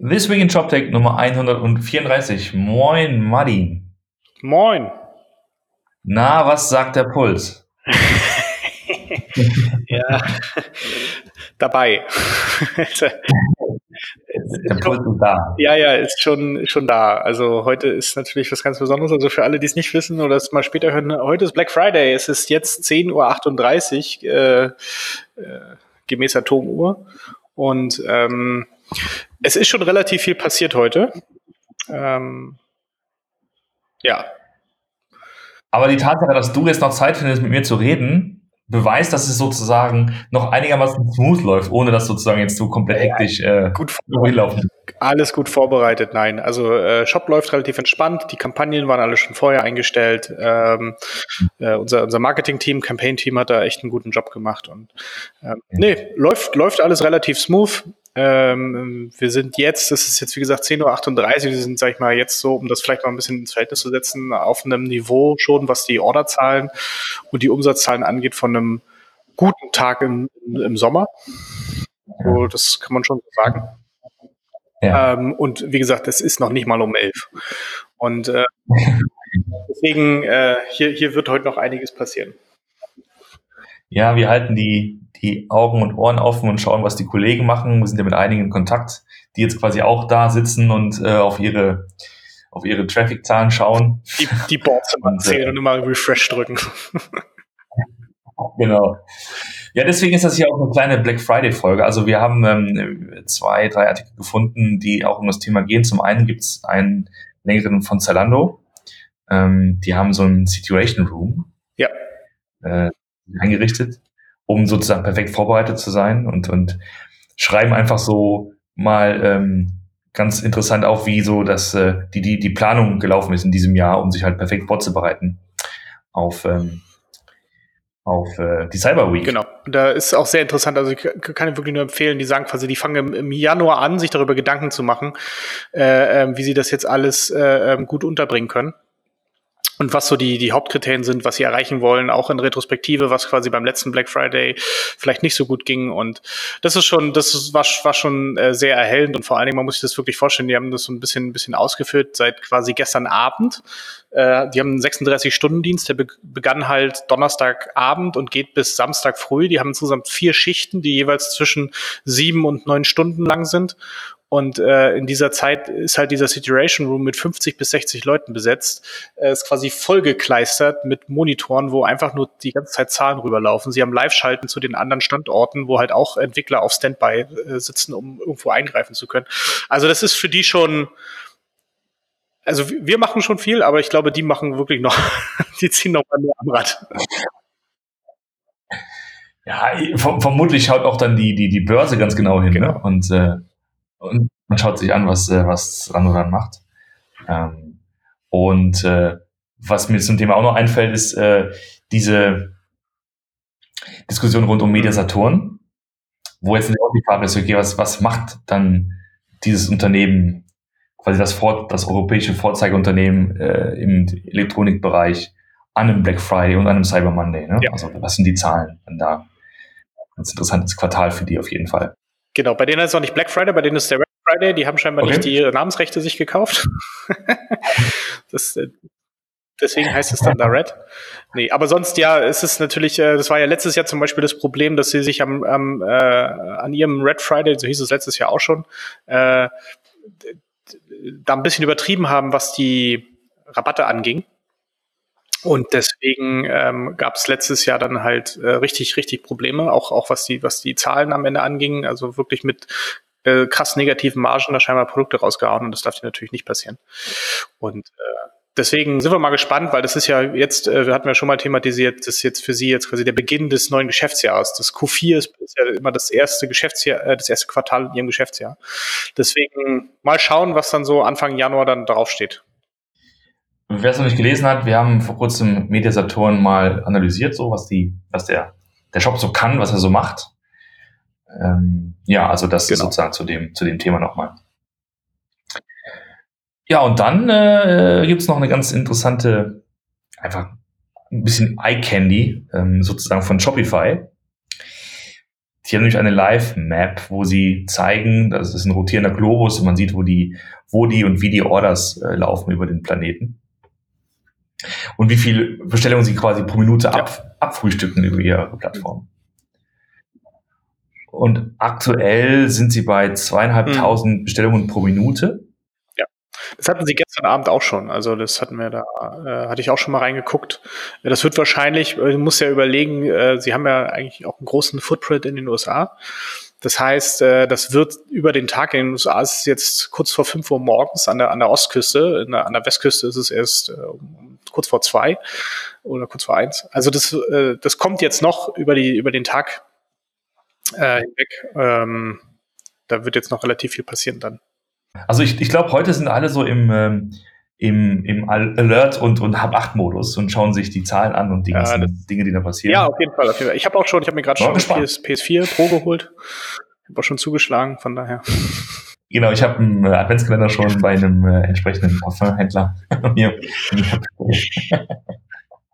This Week in ShopTech Nummer 134. Moin, Martin. Moin. Na, was sagt der Puls? ja, dabei. der Puls ist da. Ja, ja, ist schon, schon da. Also heute ist natürlich was ganz Besonderes. Also für alle, die es nicht wissen oder es mal später hören, heute ist Black Friday. Es ist jetzt 10.38 Uhr äh, äh, gemäß Atomuhr. Und ähm, es ist schon relativ viel passiert heute. Ähm, ja. Aber die Tatsache, dass du jetzt noch Zeit findest, mit mir zu reden, beweist, dass es sozusagen noch einigermaßen smooth läuft, ohne dass sozusagen jetzt so komplett hektisch äh, gut laufen. Alles gut vorbereitet, nein. Also äh, Shop läuft relativ entspannt, die Kampagnen waren alle schon vorher eingestellt. Ähm, äh, unser unser Marketing-Team, Campaign-Team hat da echt einen guten Job gemacht und ähm, nee, läuft, läuft alles relativ smooth. Ähm, wir sind jetzt, das ist jetzt wie gesagt 10.38 Uhr, wir sind, sag ich mal, jetzt so, um das vielleicht mal ein bisschen ins Verhältnis zu setzen, auf einem Niveau schon, was die Orderzahlen und die Umsatzzahlen angeht, von einem guten Tag im, im Sommer. So, das kann man schon sagen. Ja. Ähm, und wie gesagt, es ist noch nicht mal um elf. Und äh, deswegen, äh, hier, hier wird heute noch einiges passieren. Ja, wir halten die, die Augen und Ohren offen und schauen, was die Kollegen machen. Wir sind ja mit einigen in Kontakt, die jetzt quasi auch da sitzen und äh, auf ihre auf ihre Traffic-Zahlen schauen. Die, die Boards immer zählen äh, und immer Refresh drücken. genau. Ja, deswegen ist das hier auch eine kleine Black Friday-Folge. Also wir haben ähm, zwei, drei Artikel gefunden, die auch um das Thema gehen. Zum einen gibt es einen längeren von Zalando. Ähm, die haben so einen Situation Room. Ja. Äh, eingerichtet, um sozusagen perfekt vorbereitet zu sein und, und schreiben einfach so mal ähm, ganz interessant auf, wie so das, äh, die, die, die Planung gelaufen ist in diesem Jahr, um sich halt perfekt vorzubereiten auf, ähm, auf äh, die Cyber Week. Genau. Da ist auch sehr interessant, also ich kann wirklich nur empfehlen, die sagen quasi, die fangen im, Januar an, sich darüber Gedanken zu machen, äh, äh, wie sie das jetzt alles äh, ähm, gut unterbringen können und was so die, die Hauptkriterien sind, was sie erreichen wollen, auch in Retrospektive, was quasi beim letzten Black Friday vielleicht nicht so gut ging. Und das ist schon, das war, war schon äh, sehr erhellend und vor allen Dingen, man muss sich das wirklich vorstellen, die haben das so ein bisschen, ein bisschen ausgeführt seit quasi gestern Abend. Äh, die haben einen 36-Stunden-Dienst, der be begann halt Donnerstagabend und geht bis Samstag früh. Die haben insgesamt vier Schichten, die jeweils zwischen sieben und neun Stunden lang sind. Und äh, in dieser Zeit ist halt dieser Situation Room mit 50 bis 60 Leuten besetzt. Er ist quasi vollgekleistert mit Monitoren, wo einfach nur die ganze Zeit Zahlen rüberlaufen. Sie haben Live-Schalten zu den anderen Standorten, wo halt auch Entwickler auf Standby äh, sitzen, um irgendwo eingreifen zu können. Also das ist für die schon, also wir machen schon viel, aber ich glaube, die machen wirklich noch, die ziehen noch mal mehr am Rad. Ja, vermutlich schaut auch dann die, die, die Börse ganz genau hin. Ne? Genau. Ne? Und äh, und man schaut sich an, was, äh, was Ranoran macht. Ähm, und äh, was mir zum Thema auch noch einfällt, ist äh, diese Diskussion rund um Media Saturn, wo jetzt auch die Frage ist, okay, was, was macht dann dieses Unternehmen, quasi das, Vor das europäische Vorzeigeunternehmen äh, im Elektronikbereich an einem Black Friday und an einem Cyber Monday? Ne? Ja. Also was sind die Zahlen dann da? Ganz interessantes Quartal für die auf jeden Fall. Genau, bei denen ist es auch nicht Black Friday, bei denen ist der Red Friday, die haben scheinbar okay. nicht die Namensrechte sich gekauft. das, äh, deswegen heißt es dann da Red. Nee, aber sonst ja, es ist natürlich, äh, das war ja letztes Jahr zum Beispiel das Problem, dass sie sich am, am äh, an ihrem Red Friday, so hieß es letztes Jahr auch schon, äh, da ein bisschen übertrieben haben, was die Rabatte anging. Und deswegen ähm, gab es letztes Jahr dann halt äh, richtig, richtig Probleme, auch, auch was die, was die Zahlen am Ende anging, also wirklich mit äh, krass negativen Margen da scheinbar Produkte rausgehauen und das darf dir natürlich nicht passieren. Und äh, deswegen sind wir mal gespannt, weil das ist ja jetzt, äh, wir hatten ja schon mal thematisiert, das ist jetzt für Sie jetzt quasi der Beginn des neuen Geschäftsjahres. Das Q4 ist, ist ja immer das erste Geschäftsjahr, äh, das erste Quartal in Ihrem Geschäftsjahr. Deswegen mal schauen, was dann so Anfang Januar dann draufsteht. Wer es noch nicht gelesen hat, wir haben vor kurzem Mediasaturn mal analysiert, so was die, was der, der Shop so kann, was er so macht. Ähm, ja, also das genau. ist sozusagen zu dem, zu dem Thema nochmal. Ja, und dann äh, gibt es noch eine ganz interessante, einfach ein bisschen Eye Candy, ähm, sozusagen von Shopify. Die haben nämlich eine Live-Map, wo sie zeigen, das ist ein rotierender Globus und man sieht, wo die, wo die und wie die Orders äh, laufen über den Planeten. Und wie viele Bestellungen sie quasi pro Minute ab, ja. abfrühstücken über ihre Plattform. Und aktuell sind sie bei zweieinhalbtausend mhm. Bestellungen pro Minute. Das hatten sie gestern Abend auch schon. Also das hatten wir da, äh, hatte ich auch schon mal reingeguckt. Das wird wahrscheinlich, äh, du musst ja überlegen, äh, sie haben ja eigentlich auch einen großen Footprint in den USA. Das heißt, äh, das wird über den Tag in den USA, es ist jetzt kurz vor fünf Uhr morgens an der, an der Ostküste, an der Westküste ist es erst äh, kurz vor zwei oder kurz vor eins. Also das, äh, das kommt jetzt noch über, die, über den Tag äh, hinweg. Ähm, da wird jetzt noch relativ viel passieren dann. Also ich, ich glaube, heute sind alle so im, ähm, im, im Alert- und, und Hab-8-Modus und schauen sich die Zahlen an und die ja, ganzen Dinge, die da passieren. Ja, auf jeden Fall. Auf jeden Fall. Ich habe auch schon, ich habe mir gerade schon PS, PS4 Pro geholt. Ich habe auch schon zugeschlagen, von daher. Genau, ich habe einen äh, Adventskalender schon bei einem äh, entsprechenden Parfumhändler.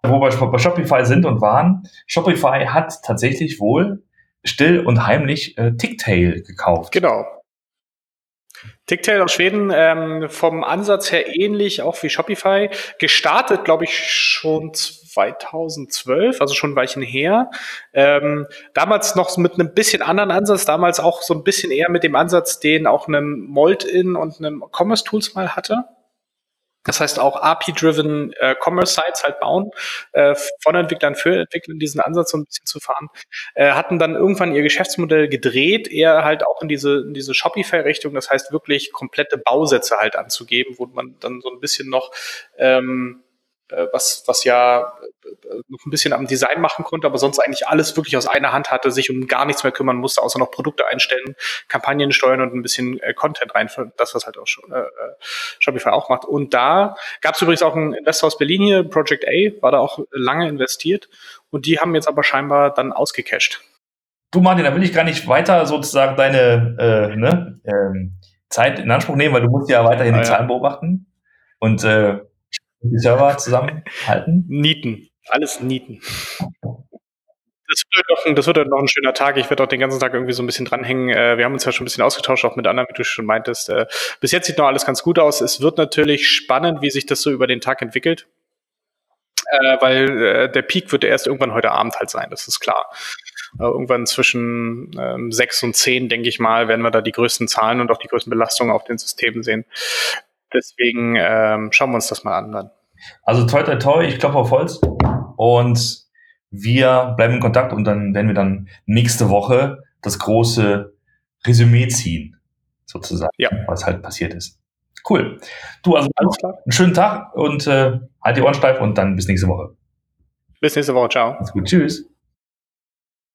Wo wir bei Shopify sind und waren, Shopify hat tatsächlich wohl still und heimlich äh, Ticktail gekauft. Genau. Ticktail aus Schweden, ähm, vom Ansatz her ähnlich auch wie Shopify. Gestartet, glaube ich, schon 2012, also schon ein Weilchen her. Ähm, damals noch mit einem bisschen anderen Ansatz, damals auch so ein bisschen eher mit dem Ansatz, den auch einem Mold-In und einem Commerce Tools mal hatte. Das heißt auch API-driven äh, Commerce-Sites halt bauen, äh, von Entwicklern für Entwickler diesen Ansatz so ein bisschen zu fahren. Äh, hatten dann irgendwann ihr Geschäftsmodell gedreht, eher halt auch in diese, in diese Shopify-Richtung, das heißt wirklich komplette Bausätze halt anzugeben, wo man dann so ein bisschen noch ähm, äh, was, was ja äh, noch ein bisschen am Design machen konnte, aber sonst eigentlich alles wirklich aus einer Hand hatte, sich um gar nichts mehr kümmern musste, außer noch Produkte einstellen, Kampagnen steuern und ein bisschen äh, Content rein, das, was halt auch äh, äh, Shopify auch macht. Und da gab es übrigens auch einen Investor aus Berlin hier, Project A, war da auch lange investiert und die haben jetzt aber scheinbar dann ausgecashed. Du Martin, da will ich gar nicht weiter sozusagen deine äh, ne, ähm, Zeit in Anspruch nehmen, weil du musst ja weiterhin ah, die Zahlen beobachten. Und äh, die Server zusammenhalten? Nieten. Alles Nieten. Das wird, noch, das wird noch ein schöner Tag. Ich werde auch den ganzen Tag irgendwie so ein bisschen dranhängen. Äh, wir haben uns ja schon ein bisschen ausgetauscht, auch mit anderen, wie du schon meintest. Äh, bis jetzt sieht noch alles ganz gut aus. Es wird natürlich spannend, wie sich das so über den Tag entwickelt. Äh, weil der Peak wird erst irgendwann heute Abend halt sein, das ist klar. irgendwann zwischen ähm, sechs und zehn, denke ich mal, werden wir da die größten Zahlen und auch die größten Belastungen auf den Systemen sehen. Deswegen ähm, schauen wir uns das mal an dann. Also toi toi toi, ich klopfe auf Holz und wir bleiben in Kontakt und dann werden wir dann nächste Woche das große Resümee ziehen, sozusagen, ja. was halt passiert ist. Cool. Du, also Alles klar. einen schönen Tag und äh, halt die Ohren steif und dann bis nächste Woche. Bis nächste Woche, ciao. Alles gut, tschüss.